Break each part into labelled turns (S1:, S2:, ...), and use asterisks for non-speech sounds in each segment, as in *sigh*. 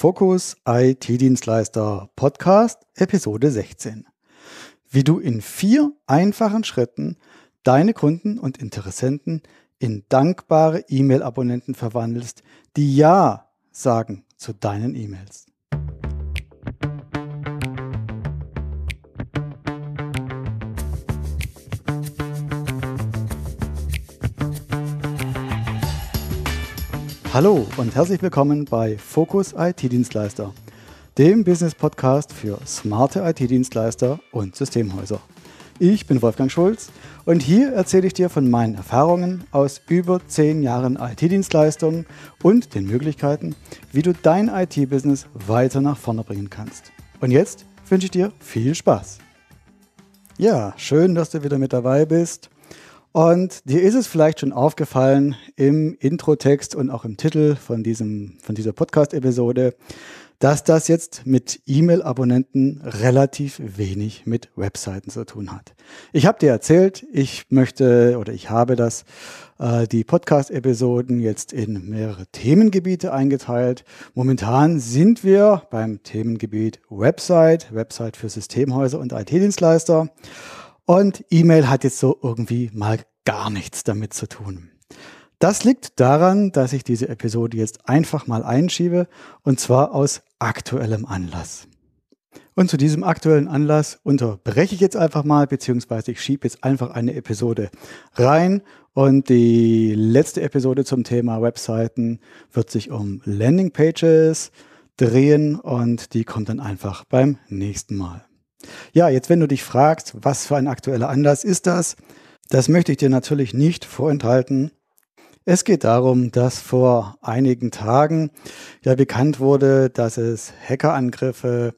S1: Fokus IT-Dienstleister Podcast Episode 16. Wie du in vier einfachen Schritten deine Kunden und Interessenten in dankbare E-Mail-Abonnenten verwandelst, die Ja sagen zu deinen E-Mails. Hallo und herzlich willkommen bei Fokus IT-Dienstleister, dem Business-Podcast für smarte IT-Dienstleister und Systemhäuser. Ich bin Wolfgang Schulz und hier erzähle ich dir von meinen Erfahrungen aus über zehn Jahren IT-Dienstleistungen und den Möglichkeiten, wie du dein IT-Business weiter nach vorne bringen kannst. Und jetzt wünsche ich dir viel Spaß. Ja, schön, dass du wieder mit dabei bist. Und dir ist es vielleicht schon aufgefallen im Introtext und auch im Titel von, diesem, von dieser Podcast-Episode, dass das jetzt mit E-Mail-Abonnenten relativ wenig mit Webseiten zu tun hat. Ich habe dir erzählt, ich möchte oder ich habe das äh, die Podcast-Episoden jetzt in mehrere Themengebiete eingeteilt. Momentan sind wir beim Themengebiet Website, Website für Systemhäuser und IT-Dienstleister. Und E-Mail hat jetzt so irgendwie mal gar nichts damit zu tun. Das liegt daran, dass ich diese Episode jetzt einfach mal einschiebe und zwar aus aktuellem Anlass. Und zu diesem aktuellen Anlass unterbreche ich jetzt einfach mal, beziehungsweise ich schiebe jetzt einfach eine Episode rein. Und die letzte Episode zum Thema Webseiten wird sich um Landingpages drehen und die kommt dann einfach beim nächsten Mal. Ja, jetzt wenn du dich fragst, was für ein aktueller Anlass ist das, das möchte ich dir natürlich nicht vorenthalten. Es geht darum, dass vor einigen Tagen ja bekannt wurde, dass es Hackerangriffe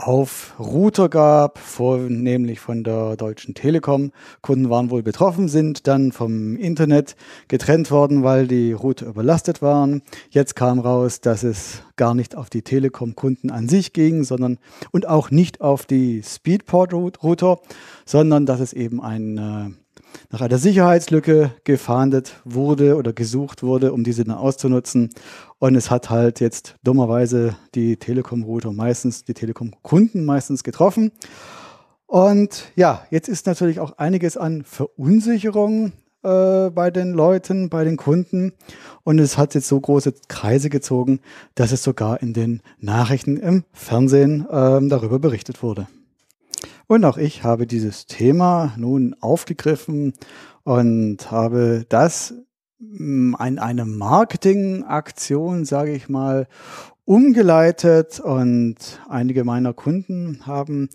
S1: auf Router gab, vornehmlich von der Deutschen Telekom. Kunden waren wohl betroffen, sind dann vom Internet getrennt worden, weil die Router überlastet waren. Jetzt kam raus, dass es gar nicht auf die Telekom-Kunden an sich ging, sondern und auch nicht auf die Speedport-Router, sondern dass es eben ein äh, nach einer Sicherheitslücke gefahndet wurde oder gesucht wurde, um diese dann auszunutzen. Und es hat halt jetzt dummerweise die Telekom-Router meistens, die Telekom-Kunden meistens getroffen. Und ja, jetzt ist natürlich auch einiges an Verunsicherung äh, bei den Leuten, bei den Kunden. Und es hat jetzt so große Kreise gezogen, dass es sogar in den Nachrichten im Fernsehen äh, darüber berichtet wurde. Und auch ich habe dieses Thema nun aufgegriffen und habe das mm, eine Marketingaktion, sage ich mal, umgeleitet und einige meiner Kunden haben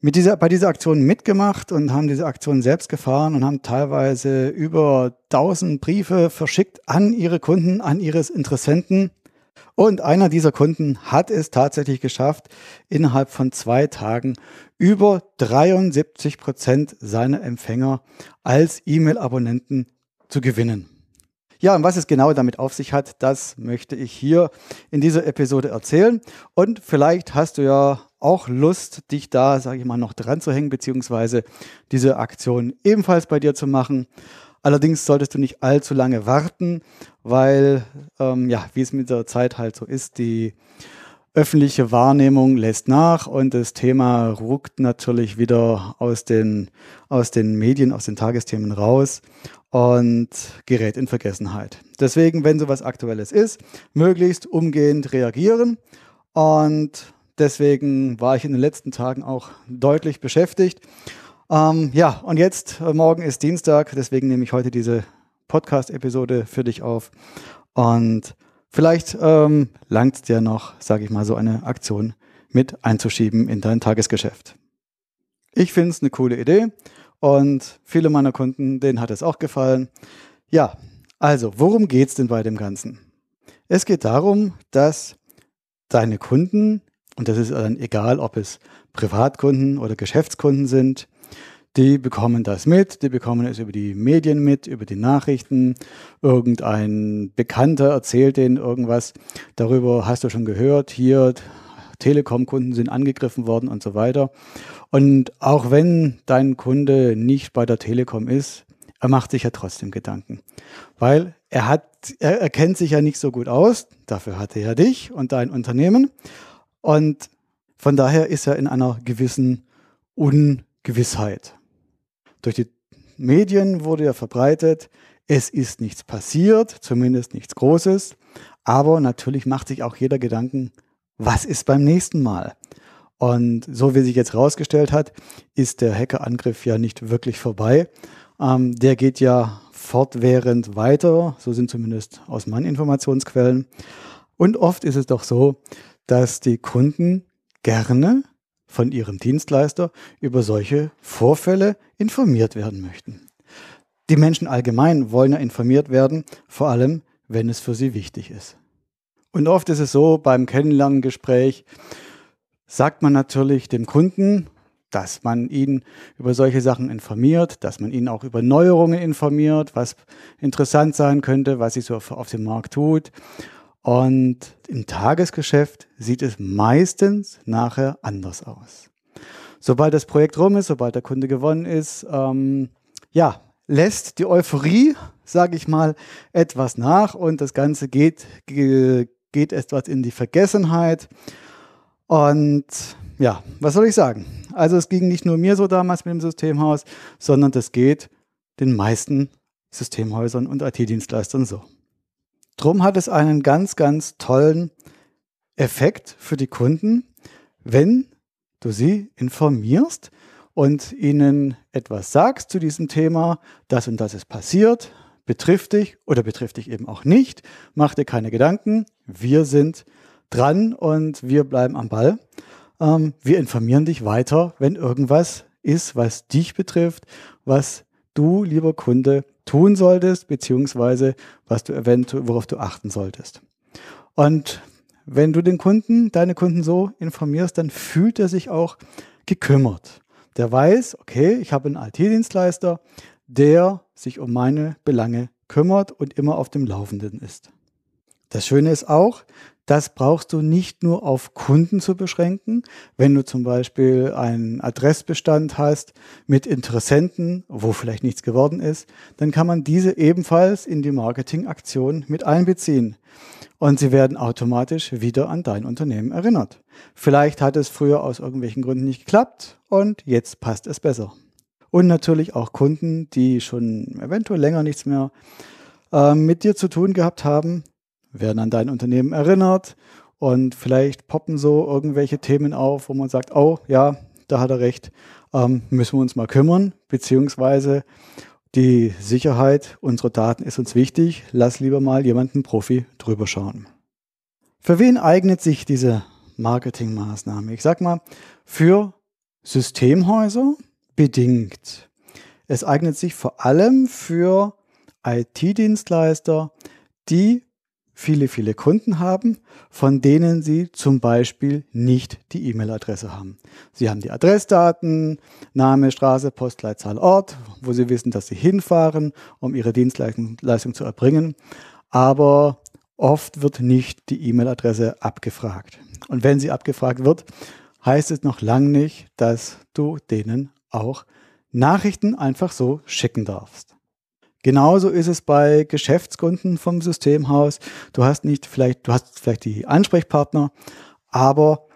S1: mit dieser, bei dieser Aktion mitgemacht und haben diese Aktion selbst gefahren und haben teilweise über 1000 Briefe verschickt an ihre Kunden, an ihre Interessenten. Und einer dieser Kunden hat es tatsächlich geschafft, innerhalb von zwei Tagen über 73 Prozent seiner Empfänger als E-Mail-Abonnenten zu gewinnen. Ja, und was es genau damit auf sich hat, das möchte ich hier in dieser Episode erzählen. Und vielleicht hast du ja auch Lust, dich da, sage ich mal, noch dran zu hängen, beziehungsweise diese Aktion ebenfalls bei dir zu machen. Allerdings solltest du nicht allzu lange warten, weil, ähm, ja, wie es mit der Zeit halt so ist, die öffentliche Wahrnehmung lässt nach und das Thema ruckt natürlich wieder aus den, aus den Medien, aus den Tagesthemen raus und gerät in Vergessenheit. Deswegen, wenn sowas Aktuelles ist, möglichst umgehend reagieren und deswegen war ich in den letzten Tagen auch deutlich beschäftigt. Ähm, ja, und jetzt, äh, morgen ist Dienstag, deswegen nehme ich heute diese Podcast-Episode für dich auf und Vielleicht ähm, langt es dir noch, sage ich mal, so eine Aktion mit einzuschieben in dein Tagesgeschäft. Ich finde es eine coole Idee und viele meiner Kunden, denen hat es auch gefallen. Ja, also, worum geht es denn bei dem Ganzen? Es geht darum, dass deine Kunden, und das ist dann egal, ob es Privatkunden oder Geschäftskunden sind, die bekommen das mit, die bekommen es über die Medien mit, über die Nachrichten. Irgendein Bekannter erzählt denen irgendwas. Darüber hast du schon gehört. Hier Telekom-Kunden sind angegriffen worden und so weiter. Und auch wenn dein Kunde nicht bei der Telekom ist, er macht sich ja trotzdem Gedanken. Weil er hat, er, er kennt sich ja nicht so gut aus, dafür hat er ja dich und dein Unternehmen. Und von daher ist er in einer gewissen Ungewissheit. Durch die Medien wurde ja verbreitet, es ist nichts passiert, zumindest nichts Großes. Aber natürlich macht sich auch jeder Gedanken, was ist beim nächsten Mal? Und so wie sich jetzt herausgestellt hat, ist der Hackerangriff ja nicht wirklich vorbei. Ähm, der geht ja fortwährend weiter, so sind zumindest aus meinen Informationsquellen. Und oft ist es doch so, dass die Kunden gerne von ihrem Dienstleister über solche Vorfälle informiert werden möchten. Die Menschen allgemein wollen ja informiert werden, vor allem wenn es für sie wichtig ist. Und oft ist es so, beim Kennenlerngespräch sagt man natürlich dem Kunden, dass man ihn über solche Sachen informiert, dass man ihn auch über Neuerungen informiert, was interessant sein könnte, was sich so auf dem Markt tut. Und im Tagesgeschäft sieht es meistens nachher anders aus. Sobald das Projekt rum ist, sobald der Kunde gewonnen ist, ähm, ja, lässt die Euphorie, sage ich mal, etwas nach und das Ganze geht, geht etwas in die Vergessenheit. Und ja, was soll ich sagen? Also es ging nicht nur mir so damals mit dem Systemhaus, sondern das geht den meisten Systemhäusern und IT-Dienstleistern so. Drum hat es einen ganz, ganz tollen Effekt für die Kunden, wenn du sie informierst und ihnen etwas sagst zu diesem Thema, das und das ist passiert, betrifft dich oder betrifft dich eben auch nicht, mach dir keine Gedanken, wir sind dran und wir bleiben am Ball. Ähm, wir informieren dich weiter, wenn irgendwas ist, was dich betrifft, was du, lieber Kunde, tun solltest, beziehungsweise was du eventuell, worauf du achten solltest. Und wenn du den Kunden, deine Kunden so informierst, dann fühlt er sich auch gekümmert. Der weiß, okay, ich habe einen IT-Dienstleister, der sich um meine Belange kümmert und immer auf dem Laufenden ist. Das Schöne ist auch, das brauchst du nicht nur auf Kunden zu beschränken. Wenn du zum Beispiel einen Adressbestand hast mit Interessenten, wo vielleicht nichts geworden ist, dann kann man diese ebenfalls in die Marketingaktion mit einbeziehen. Und sie werden automatisch wieder an dein Unternehmen erinnert. Vielleicht hat es früher aus irgendwelchen Gründen nicht geklappt und jetzt passt es besser. Und natürlich auch Kunden, die schon eventuell länger nichts mehr äh, mit dir zu tun gehabt haben, werden an dein Unternehmen erinnert und vielleicht poppen so irgendwelche Themen auf, wo man sagt, oh ja, da hat er recht, ähm, müssen wir uns mal kümmern, beziehungsweise die Sicherheit unserer Daten ist uns wichtig, lass lieber mal jemanden Profi drüber schauen. Für wen eignet sich diese Marketingmaßnahme? Ich sag mal, für Systemhäuser bedingt. Es eignet sich vor allem für IT-Dienstleister, die viele, viele Kunden haben, von denen Sie zum Beispiel nicht die E-Mail-Adresse haben. Sie haben die Adressdaten, Name, Straße, Postleitzahl, Ort, wo Sie wissen, dass Sie hinfahren, um Ihre Dienstleistung zu erbringen. Aber oft wird nicht die E-Mail-Adresse abgefragt. Und wenn sie abgefragt wird, heißt es noch lange nicht, dass du denen auch Nachrichten einfach so schicken darfst. Genauso ist es bei Geschäftskunden vom Systemhaus. Du hast nicht vielleicht, du hast vielleicht die Ansprechpartner, aber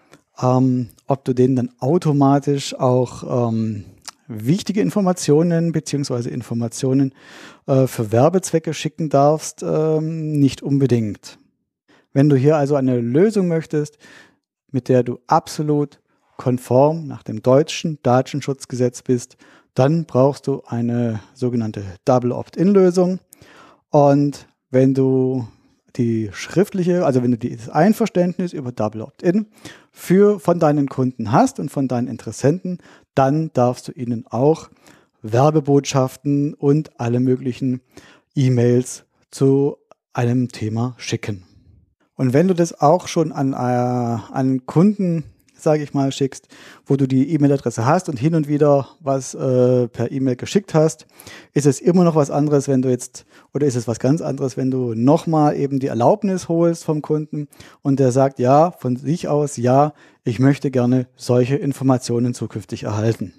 S1: ähm, ob du denen dann automatisch auch ähm, wichtige Informationen beziehungsweise Informationen äh, für Werbezwecke schicken darfst, ähm, nicht unbedingt. Wenn du hier also eine Lösung möchtest, mit der du absolut konform nach dem deutschen Datenschutzgesetz bist, dann brauchst du eine sogenannte Double Opt-in-Lösung. Und wenn du die schriftliche, also wenn du das Einverständnis über Double Opt-in für von deinen Kunden hast und von deinen Interessenten, dann darfst du ihnen auch Werbebotschaften und alle möglichen E-Mails zu einem Thema schicken. Und wenn du das auch schon an, äh, an Kunden sage ich mal, schickst, wo du die E-Mail-Adresse hast und hin und wieder was äh, per E-Mail geschickt hast, ist es immer noch was anderes, wenn du jetzt, oder ist es was ganz anderes, wenn du nochmal eben die Erlaubnis holst vom Kunden und der sagt, ja, von sich aus, ja, ich möchte gerne solche Informationen zukünftig erhalten.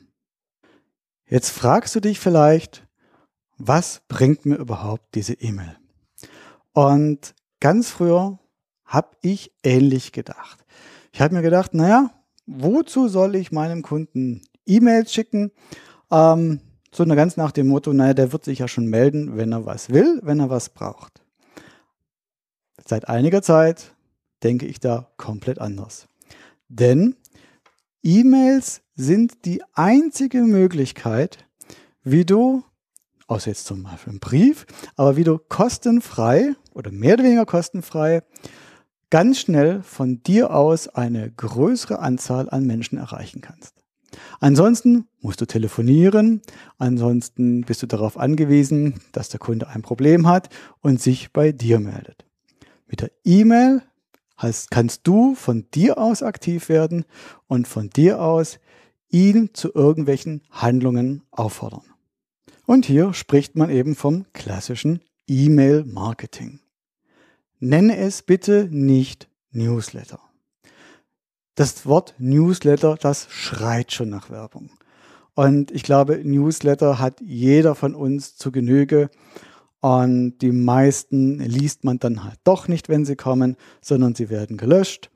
S1: Jetzt fragst du dich vielleicht, was bringt mir überhaupt diese E-Mail? Und ganz früher habe ich ähnlich gedacht. Ich habe mir gedacht, naja, wozu soll ich meinem Kunden E-Mails schicken? Ähm, so ganz nach dem Motto, naja, der wird sich ja schon melden, wenn er was will, wenn er was braucht. Seit einiger Zeit denke ich da komplett anders. Denn E-Mails sind die einzige Möglichkeit, wie du, außer jetzt zum Beispiel einen Brief, aber wie du kostenfrei oder mehr oder weniger kostenfrei ganz schnell von dir aus eine größere Anzahl an Menschen erreichen kannst. Ansonsten musst du telefonieren, ansonsten bist du darauf angewiesen, dass der Kunde ein Problem hat und sich bei dir meldet. Mit der E-Mail kannst du von dir aus aktiv werden und von dir aus ihn zu irgendwelchen Handlungen auffordern. Und hier spricht man eben vom klassischen E-Mail-Marketing. Nenne es bitte nicht Newsletter. Das Wort Newsletter, das schreit schon nach Werbung. Und ich glaube, Newsletter hat jeder von uns zu Genüge. Und die meisten liest man dann halt doch nicht, wenn sie kommen, sondern sie werden gelöscht.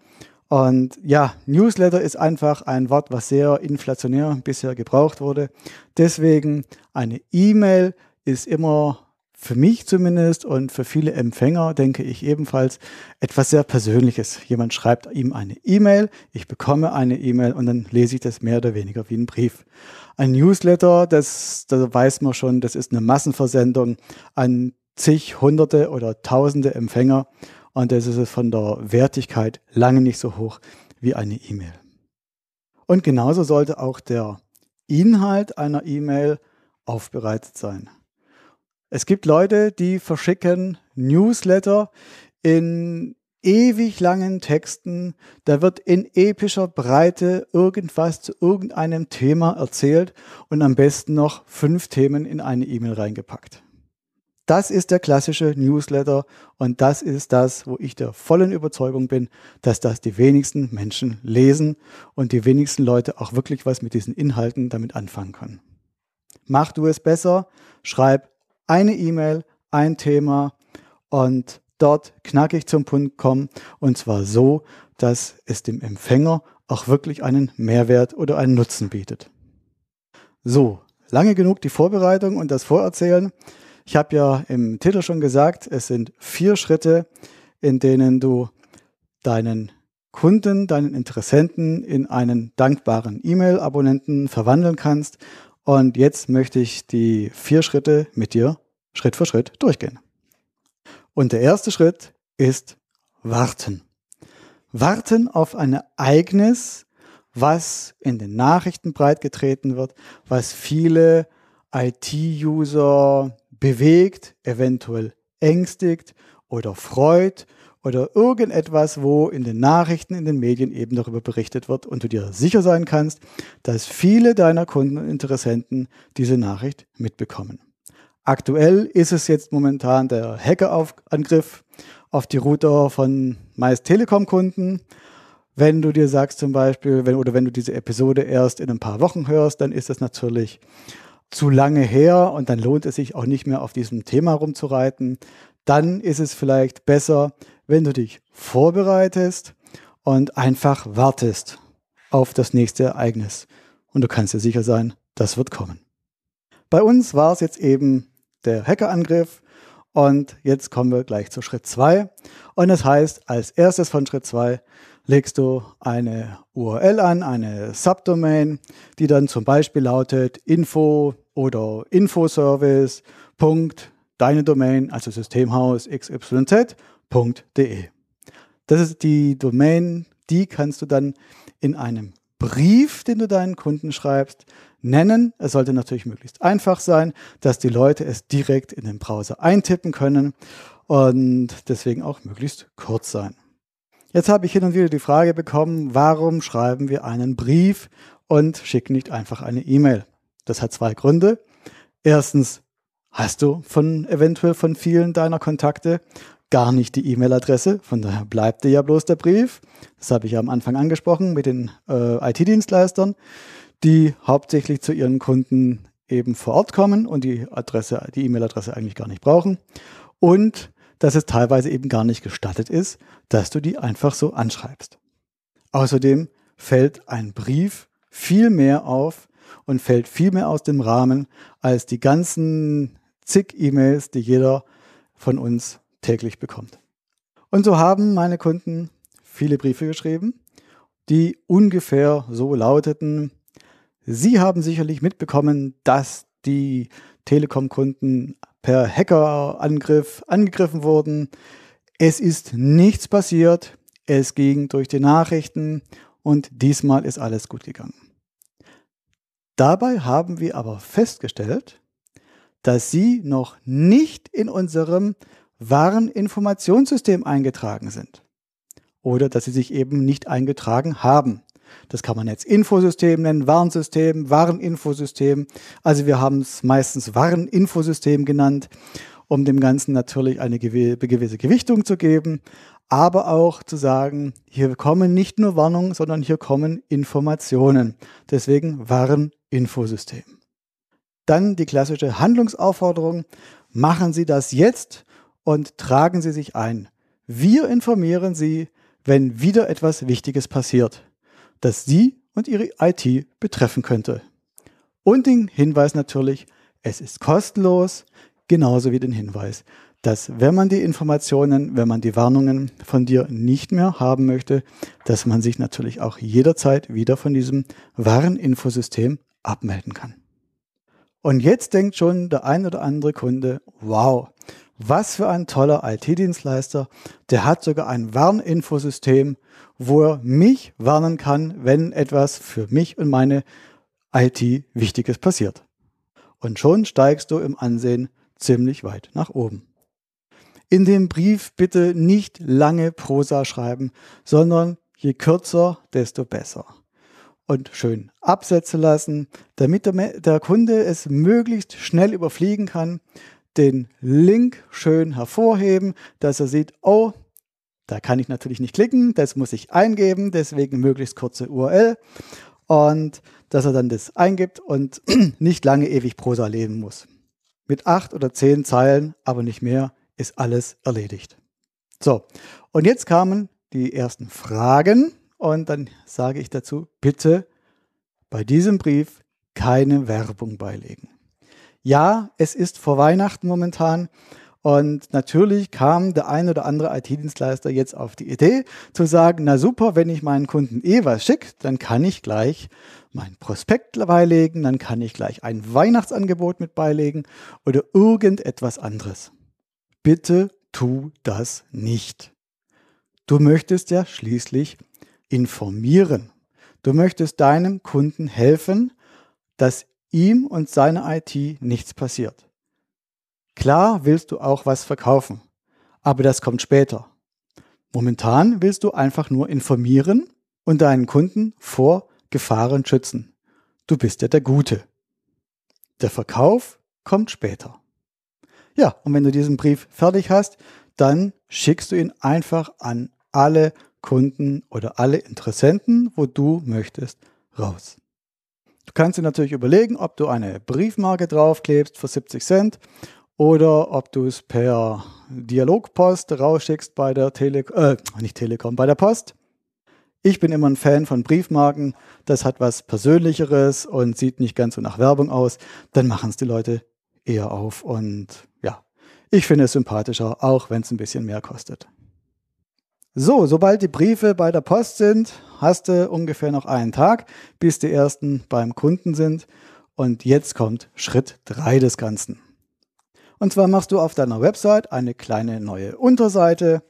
S1: Und ja, Newsletter ist einfach ein Wort, was sehr inflationär bisher gebraucht wurde. Deswegen eine E-Mail ist immer für mich zumindest und für viele Empfänger, denke ich ebenfalls, etwas sehr Persönliches. Jemand schreibt ihm eine E-Mail, ich bekomme eine E-Mail und dann lese ich das mehr oder weniger wie ein Brief. Ein Newsletter, das, da weiß man schon, das ist eine Massenversendung an zig, hunderte oder tausende Empfänger und das ist von der Wertigkeit lange nicht so hoch wie eine E-Mail. Und genauso sollte auch der Inhalt einer E-Mail aufbereitet sein. Es gibt Leute, die verschicken Newsletter in ewig langen Texten. Da wird in epischer Breite irgendwas zu irgendeinem Thema erzählt und am besten noch fünf Themen in eine E-Mail reingepackt. Das ist der klassische Newsletter und das ist das, wo ich der vollen Überzeugung bin, dass das die wenigsten Menschen lesen und die wenigsten Leute auch wirklich was mit diesen Inhalten damit anfangen können. Mach du es besser, schreib eine E-Mail, ein Thema und dort knackig zum Punkt kommen und zwar so, dass es dem Empfänger auch wirklich einen Mehrwert oder einen Nutzen bietet. So, lange genug die Vorbereitung und das Vorerzählen. Ich habe ja im Titel schon gesagt, es sind vier Schritte, in denen du deinen Kunden, deinen Interessenten in einen dankbaren E-Mail-Abonnenten verwandeln kannst und jetzt möchte ich die vier Schritte mit dir Schritt für Schritt durchgehen. Und der erste Schritt ist warten. Warten auf ein Ereignis, was in den Nachrichten breitgetreten wird, was viele IT-User bewegt, eventuell ängstigt oder freut oder irgendetwas, wo in den Nachrichten, in den Medien eben darüber berichtet wird und du dir sicher sein kannst, dass viele deiner Kunden und Interessenten diese Nachricht mitbekommen. Aktuell ist es jetzt momentan der Hackerangriff auf die Router von meist Telekom-Kunden. Wenn du dir sagst zum Beispiel, wenn, oder wenn du diese Episode erst in ein paar Wochen hörst, dann ist das natürlich zu lange her und dann lohnt es sich auch nicht mehr auf diesem Thema rumzureiten. Dann ist es vielleicht besser, wenn du dich vorbereitest und einfach wartest auf das nächste Ereignis. Und du kannst dir sicher sein, das wird kommen. Bei uns war es jetzt eben der Hackerangriff und jetzt kommen wir gleich zu Schritt 2. Und das heißt, als erstes von Schritt 2 legst du eine URL an, eine Subdomain, die dann zum Beispiel lautet info oder infoservice. Deine Domain, also Systemhaus xyz www.de. Das ist die Domain, die kannst du dann in einem Brief, den du deinen Kunden schreibst, nennen. Es sollte natürlich möglichst einfach sein, dass die Leute es direkt in den Browser eintippen können und deswegen auch möglichst kurz sein. Jetzt habe ich hin und wieder die Frage bekommen, warum schreiben wir einen Brief und schicken nicht einfach eine E-Mail? Das hat zwei Gründe. Erstens hast du von eventuell von vielen deiner Kontakte gar nicht die E-Mail-Adresse. Von daher bleibt dir ja bloß der Brief. Das habe ich ja am Anfang angesprochen mit den äh, IT-Dienstleistern, die hauptsächlich zu ihren Kunden eben vor Ort kommen und die Adresse, die E-Mail-Adresse eigentlich gar nicht brauchen und dass es teilweise eben gar nicht gestattet ist, dass du die einfach so anschreibst. Außerdem fällt ein Brief viel mehr auf und fällt viel mehr aus dem Rahmen als die ganzen zig E-Mails, die jeder von uns täglich bekommt. Und so haben meine Kunden viele Briefe geschrieben, die ungefähr so lauteten, Sie haben sicherlich mitbekommen, dass die Telekom-Kunden per Hackerangriff angegriffen wurden. Es ist nichts passiert. Es ging durch die Nachrichten und diesmal ist alles gut gegangen. Dabei haben wir aber festgestellt, dass Sie noch nicht in unserem Wareninformationssystem eingetragen sind oder dass Sie sich eben nicht eingetragen haben. Das kann man jetzt Infosystem nennen, Warnsystem, Wareninfosystem. Also wir haben es meistens Wareninfosystem genannt, um dem Ganzen natürlich eine gewisse Gewichtung zu geben, aber auch zu sagen, hier kommen nicht nur Warnungen, sondern hier kommen Informationen. Deswegen Wareninfosystem. Dann die klassische Handlungsaufforderung. Machen Sie das jetzt und tragen Sie sich ein. Wir informieren Sie, wenn wieder etwas Wichtiges passiert das Sie und Ihre IT betreffen könnte. Und den Hinweis natürlich, es ist kostenlos, genauso wie den Hinweis, dass wenn man die Informationen, wenn man die Warnungen von dir nicht mehr haben möchte, dass man sich natürlich auch jederzeit wieder von diesem Wareninfosystem abmelden kann. Und jetzt denkt schon der ein oder andere Kunde, wow, was für ein toller IT-Dienstleister, der hat sogar ein Warninfosystem wo er mich warnen kann, wenn etwas für mich und meine IT Wichtiges passiert. Und schon steigst du im Ansehen ziemlich weit nach oben. In dem Brief bitte nicht lange Prosa schreiben, sondern je kürzer, desto besser. Und schön Absätze lassen, damit der, der Kunde es möglichst schnell überfliegen kann, den Link schön hervorheben, dass er sieht, oh, da kann ich natürlich nicht klicken, das muss ich eingeben, deswegen möglichst kurze URL und dass er dann das eingibt und *clears throat* nicht lange ewig Prosa lesen muss. Mit acht oder zehn Zeilen, aber nicht mehr, ist alles erledigt. So, und jetzt kamen die ersten Fragen und dann sage ich dazu, bitte bei diesem Brief keine Werbung beilegen. Ja, es ist vor Weihnachten momentan und natürlich kam der ein oder andere IT-Dienstleister jetzt auf die Idee zu sagen, na super, wenn ich meinen Kunden eh was schicke, dann kann ich gleich mein Prospekt beilegen, dann kann ich gleich ein Weihnachtsangebot mit beilegen oder irgendetwas anderes. Bitte tu das nicht. Du möchtest ja schließlich informieren. Du möchtest deinem Kunden helfen, dass ihm und seiner IT nichts passiert. Klar willst du auch was verkaufen, aber das kommt später. Momentan willst du einfach nur informieren und deinen Kunden vor Gefahren schützen. Du bist ja der Gute. Der Verkauf kommt später. Ja, und wenn du diesen Brief fertig hast, dann schickst du ihn einfach an alle Kunden oder alle Interessenten, wo du möchtest, raus. Du kannst dir natürlich überlegen, ob du eine Briefmarke draufklebst für 70 Cent oder ob du es per Dialogpost rausschickst bei der Tele äh, nicht Telekom, bei der Post. Ich bin immer ein Fan von Briefmarken. Das hat was Persönlicheres und sieht nicht ganz so nach Werbung aus. Dann machen es die Leute eher auf und ja, ich finde es sympathischer, auch wenn es ein bisschen mehr kostet. So, sobald die Briefe bei der Post sind, hast du ungefähr noch einen Tag, bis die ersten beim Kunden sind. Und jetzt kommt Schritt drei des Ganzen. Und zwar machst du auf deiner Website eine kleine neue Unterseite,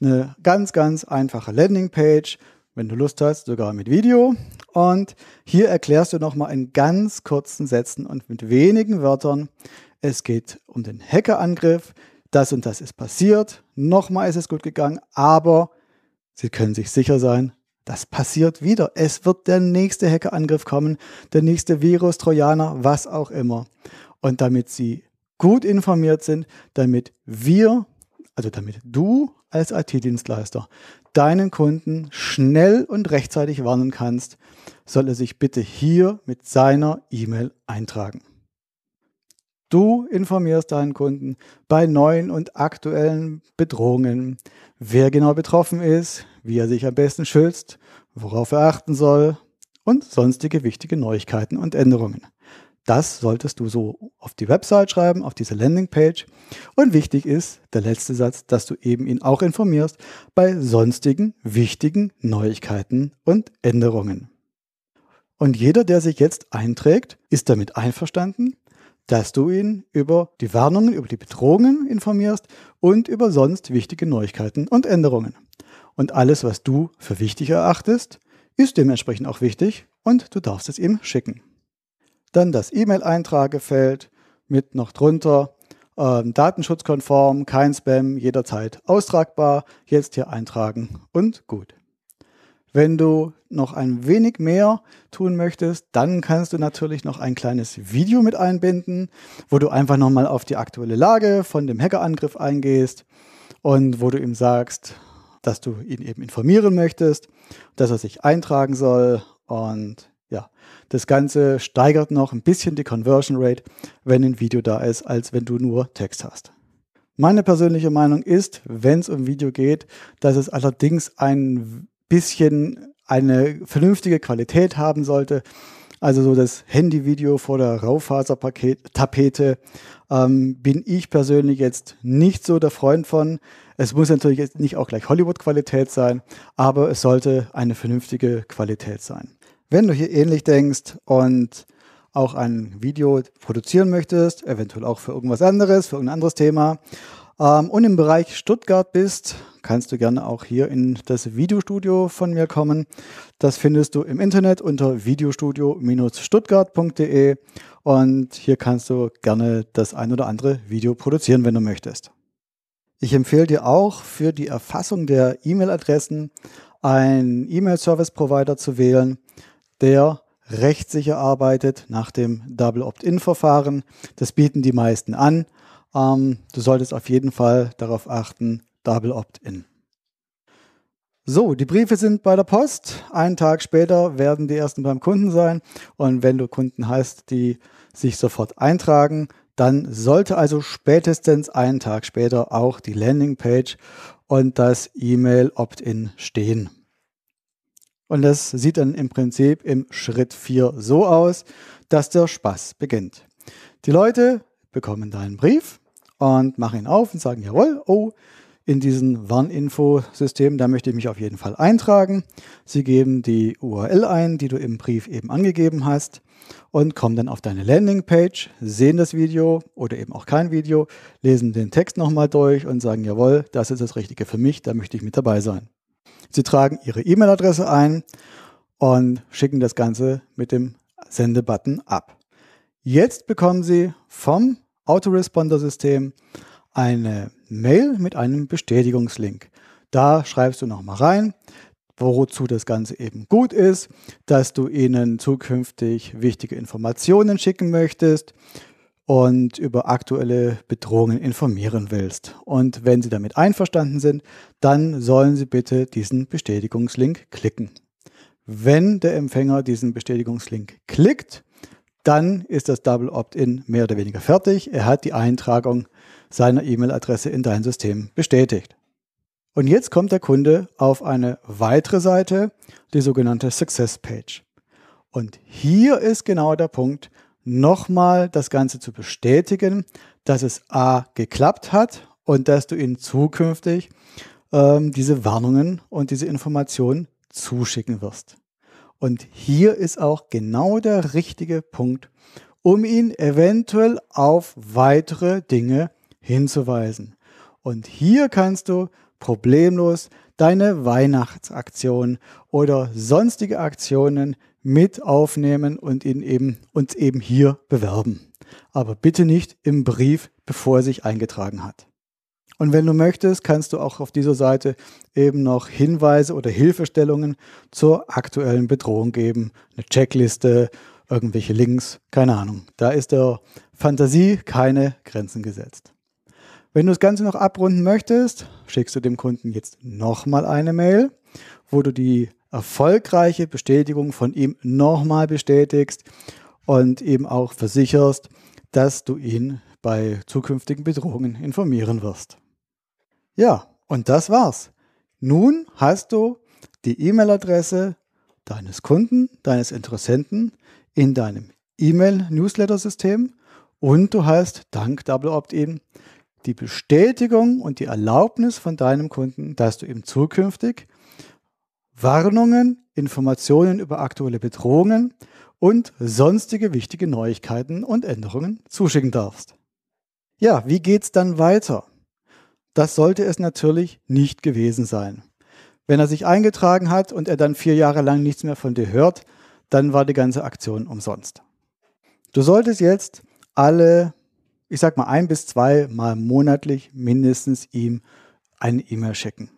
S1: eine ganz, ganz einfache Landingpage, wenn du Lust hast, sogar mit Video. Und hier erklärst du nochmal in ganz kurzen Sätzen und mit wenigen Wörtern, es geht um den Hackerangriff, das und das ist passiert, nochmal ist es gut gegangen, aber Sie können sich sicher sein, das passiert wieder. Es wird der nächste Hackerangriff kommen, der nächste Virus, Trojaner, was auch immer. Und damit Sie gut informiert sind, damit wir, also damit du als IT-Dienstleister deinen Kunden schnell und rechtzeitig warnen kannst, soll er sich bitte hier mit seiner E-Mail eintragen. Du informierst deinen Kunden bei neuen und aktuellen Bedrohungen, wer genau betroffen ist, wie er sich am besten schützt, worauf er achten soll und sonstige wichtige Neuigkeiten und Änderungen. Das solltest du so auf die Website schreiben, auf diese Landingpage. Und wichtig ist der letzte Satz, dass du eben ihn auch informierst bei sonstigen wichtigen Neuigkeiten und Änderungen. Und jeder, der sich jetzt einträgt, ist damit einverstanden, dass du ihn über die Warnungen, über die Bedrohungen informierst und über sonst wichtige Neuigkeiten und Änderungen. Und alles, was du für wichtig erachtest, ist dementsprechend auch wichtig und du darfst es ihm schicken. Dann das E-Mail-Eintragefeld mit noch drunter ähm, datenschutzkonform, kein Spam, jederzeit austragbar, jetzt hier eintragen und gut. Wenn du noch ein wenig mehr tun möchtest, dann kannst du natürlich noch ein kleines Video mit einbinden, wo du einfach nochmal auf die aktuelle Lage von dem Hackerangriff eingehst und wo du ihm sagst, dass du ihn eben informieren möchtest, dass er sich eintragen soll und ja, das Ganze steigert noch ein bisschen die Conversion Rate, wenn ein Video da ist, als wenn du nur Text hast. Meine persönliche Meinung ist, wenn es um Video geht, dass es allerdings ein bisschen eine vernünftige Qualität haben sollte. Also so das Handyvideo vor der Raufasertapete ähm, bin ich persönlich jetzt nicht so der Freund von. Es muss natürlich jetzt nicht auch gleich Hollywood-Qualität sein, aber es sollte eine vernünftige Qualität sein. Wenn du hier ähnlich denkst und auch ein Video produzieren möchtest, eventuell auch für irgendwas anderes, für irgendein anderes Thema, ähm, und im Bereich Stuttgart bist, kannst du gerne auch hier in das Videostudio von mir kommen. Das findest du im Internet unter videostudio-stuttgart.de und hier kannst du gerne das ein oder andere Video produzieren, wenn du möchtest. Ich empfehle dir auch für die Erfassung der E-Mail-Adressen einen E-Mail-Service-Provider zu wählen der rechtssicher arbeitet nach dem Double Opt-in-Verfahren. Das bieten die meisten an. Ähm, du solltest auf jeden Fall darauf achten, Double Opt-in. So, die Briefe sind bei der Post. Einen Tag später werden die ersten beim Kunden sein. Und wenn du Kunden hast, die sich sofort eintragen, dann sollte also spätestens einen Tag später auch die Landingpage und das E-Mail Opt-in stehen. Und das sieht dann im Prinzip im Schritt 4 so aus, dass der Spaß beginnt. Die Leute bekommen deinen Brief und machen ihn auf und sagen, jawohl, oh, in diesem Warninfo-System, da möchte ich mich auf jeden Fall eintragen. Sie geben die URL ein, die du im Brief eben angegeben hast und kommen dann auf deine Landingpage, sehen das Video oder eben auch kein Video, lesen den Text nochmal durch und sagen, jawohl, das ist das Richtige für mich, da möchte ich mit dabei sein. Sie tragen Ihre E-Mail-Adresse ein und schicken das Ganze mit dem Sendebutton ab. Jetzt bekommen Sie vom Autoresponder-System eine Mail mit einem Bestätigungslink. Da schreibst du nochmal rein, wozu das Ganze eben gut ist, dass du ihnen zukünftig wichtige Informationen schicken möchtest, und über aktuelle Bedrohungen informieren willst. Und wenn Sie damit einverstanden sind, dann sollen Sie bitte diesen Bestätigungslink klicken. Wenn der Empfänger diesen Bestätigungslink klickt, dann ist das Double Opt-in mehr oder weniger fertig. Er hat die Eintragung seiner E-Mail-Adresse in dein System bestätigt. Und jetzt kommt der Kunde auf eine weitere Seite, die sogenannte Success Page. Und hier ist genau der Punkt, nochmal das Ganze zu bestätigen, dass es A geklappt hat und dass du ihnen zukünftig ähm, diese Warnungen und diese Informationen zuschicken wirst. Und hier ist auch genau der richtige Punkt, um ihn eventuell auf weitere Dinge hinzuweisen. Und hier kannst du problemlos deine Weihnachtsaktion oder sonstige Aktionen mit aufnehmen und ihn eben, uns eben hier bewerben. Aber bitte nicht im Brief, bevor er sich eingetragen hat. Und wenn du möchtest, kannst du auch auf dieser Seite eben noch Hinweise oder Hilfestellungen zur aktuellen Bedrohung geben. Eine Checkliste, irgendwelche Links, keine Ahnung. Da ist der Fantasie keine Grenzen gesetzt. Wenn du das Ganze noch abrunden möchtest, schickst du dem Kunden jetzt nochmal eine Mail, wo du die erfolgreiche Bestätigung von ihm nochmal bestätigst und eben auch versicherst, dass du ihn bei zukünftigen Bedrohungen informieren wirst. Ja, und das war's. Nun hast du die E-Mail-Adresse deines Kunden, deines Interessenten in deinem E-Mail-Newsletter-System und du hast dank Double Opt-in die Bestätigung und die Erlaubnis von deinem Kunden, dass du ihm zukünftig Warnungen, Informationen über aktuelle Bedrohungen und sonstige wichtige Neuigkeiten und Änderungen zuschicken darfst. Ja, wie geht's dann weiter? Das sollte es natürlich nicht gewesen sein. Wenn er sich eingetragen hat und er dann vier Jahre lang nichts mehr von dir hört, dann war die ganze Aktion umsonst. Du solltest jetzt alle, ich sag mal ein bis zwei Mal monatlich mindestens ihm eine E-Mail schicken.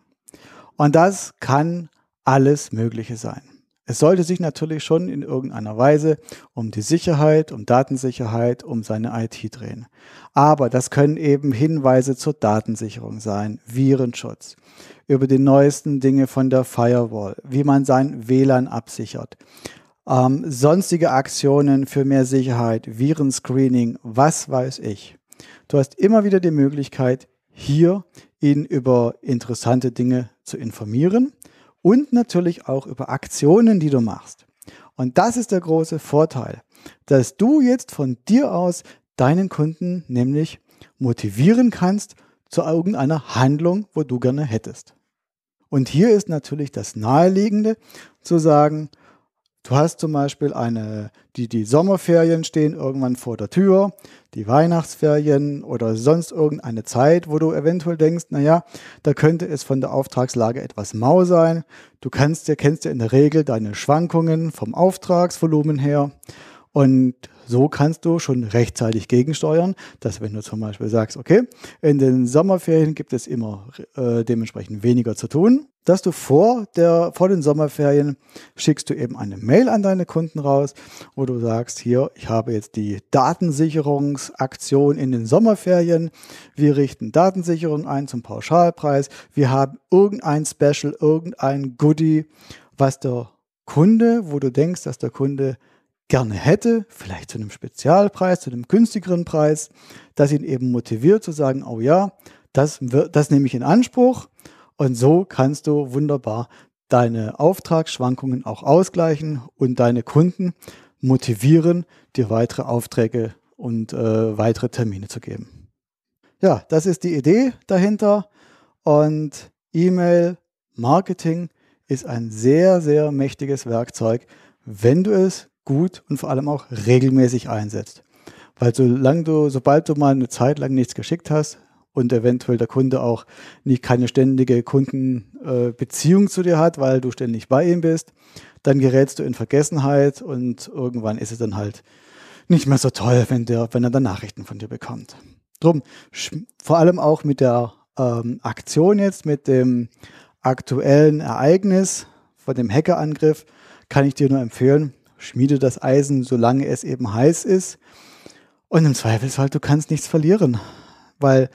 S1: Und das kann alles Mögliche sein. Es sollte sich natürlich schon in irgendeiner Weise um die Sicherheit, um Datensicherheit, um seine IT drehen. Aber das können eben Hinweise zur Datensicherung sein, Virenschutz, über die neuesten Dinge von der Firewall, wie man sein WLAN absichert, ähm, sonstige Aktionen für mehr Sicherheit, Virenscreening, was weiß ich. Du hast immer wieder die Möglichkeit, hier ihn über interessante Dinge zu informieren und natürlich auch über Aktionen, die du machst. Und das ist der große Vorteil, dass du jetzt von dir aus deinen Kunden nämlich motivieren kannst zu irgendeiner Handlung, wo du gerne hättest. Und hier ist natürlich das Naheliegende zu sagen, Du hast zum Beispiel eine, die, die Sommerferien stehen irgendwann vor der Tür, die Weihnachtsferien oder sonst irgendeine Zeit, wo du eventuell denkst, naja, da könnte es von der Auftragslage etwas mau sein. Du kannst, kennst ja in der Regel deine Schwankungen vom Auftragsvolumen her und so kannst du schon rechtzeitig gegensteuern, dass wenn du zum Beispiel sagst, okay, in den Sommerferien gibt es immer äh, dementsprechend weniger zu tun, dass du vor, der, vor den Sommerferien schickst du eben eine Mail an deine Kunden raus, wo du sagst, hier, ich habe jetzt die Datensicherungsaktion in den Sommerferien. Wir richten Datensicherung ein zum Pauschalpreis. Wir haben irgendein Special, irgendein Goodie, was der Kunde, wo du denkst, dass der Kunde gerne hätte, vielleicht zu einem Spezialpreis, zu einem günstigeren Preis, das ihn eben motiviert zu sagen, oh ja, das, das nehme ich in Anspruch und so kannst du wunderbar deine Auftragsschwankungen auch ausgleichen und deine Kunden motivieren, dir weitere Aufträge und äh, weitere Termine zu geben. Ja, das ist die Idee dahinter und E-Mail Marketing ist ein sehr, sehr mächtiges Werkzeug, wenn du es gut und vor allem auch regelmäßig einsetzt. Weil solange du, sobald du mal eine Zeit lang nichts geschickt hast und eventuell der Kunde auch nicht keine ständige Kundenbeziehung äh, zu dir hat, weil du ständig bei ihm bist, dann gerätst du in Vergessenheit und irgendwann ist es dann halt nicht mehr so toll, wenn, der, wenn er dann Nachrichten von dir bekommt. Drum, vor allem auch mit der ähm, Aktion jetzt, mit dem aktuellen Ereignis von dem Hackerangriff, kann ich dir nur empfehlen, schmiede das Eisen, solange es eben heiß ist. Und im Zweifelsfall, du kannst nichts verlieren, weil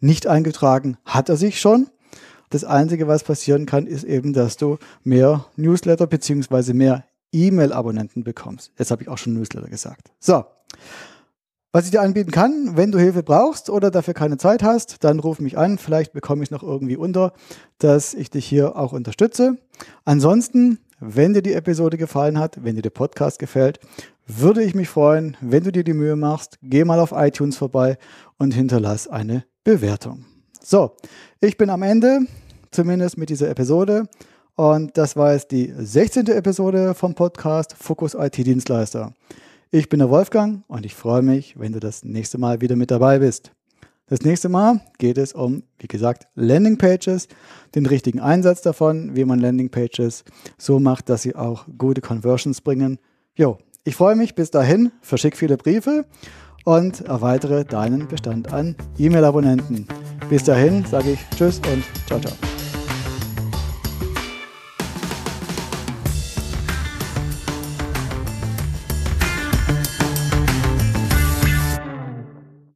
S1: nicht eingetragen hat er sich schon. Das Einzige, was passieren kann, ist eben, dass du mehr Newsletter beziehungsweise mehr E-Mail-Abonnenten bekommst. Jetzt habe ich auch schon Newsletter gesagt. So, was ich dir anbieten kann, wenn du Hilfe brauchst oder dafür keine Zeit hast, dann ruf mich an. Vielleicht bekomme ich noch irgendwie unter, dass ich dich hier auch unterstütze. Ansonsten wenn dir die Episode gefallen hat, wenn dir der Podcast gefällt, würde ich mich freuen, wenn du dir die Mühe machst, geh mal auf iTunes vorbei und hinterlass eine Bewertung. So, ich bin am Ende, zumindest mit dieser Episode. Und das war jetzt die 16. Episode vom Podcast Fokus IT-Dienstleister. Ich bin der Wolfgang und ich freue mich, wenn du das nächste Mal wieder mit dabei bist. Das nächste Mal geht es um, wie gesagt, Landingpages, den richtigen Einsatz davon, wie man Landingpages so macht, dass sie auch gute Conversions bringen. Jo, ich freue mich bis dahin, verschick viele Briefe und erweitere deinen Bestand an E-Mail-Abonnenten. Bis dahin sage ich Tschüss und ciao, ciao.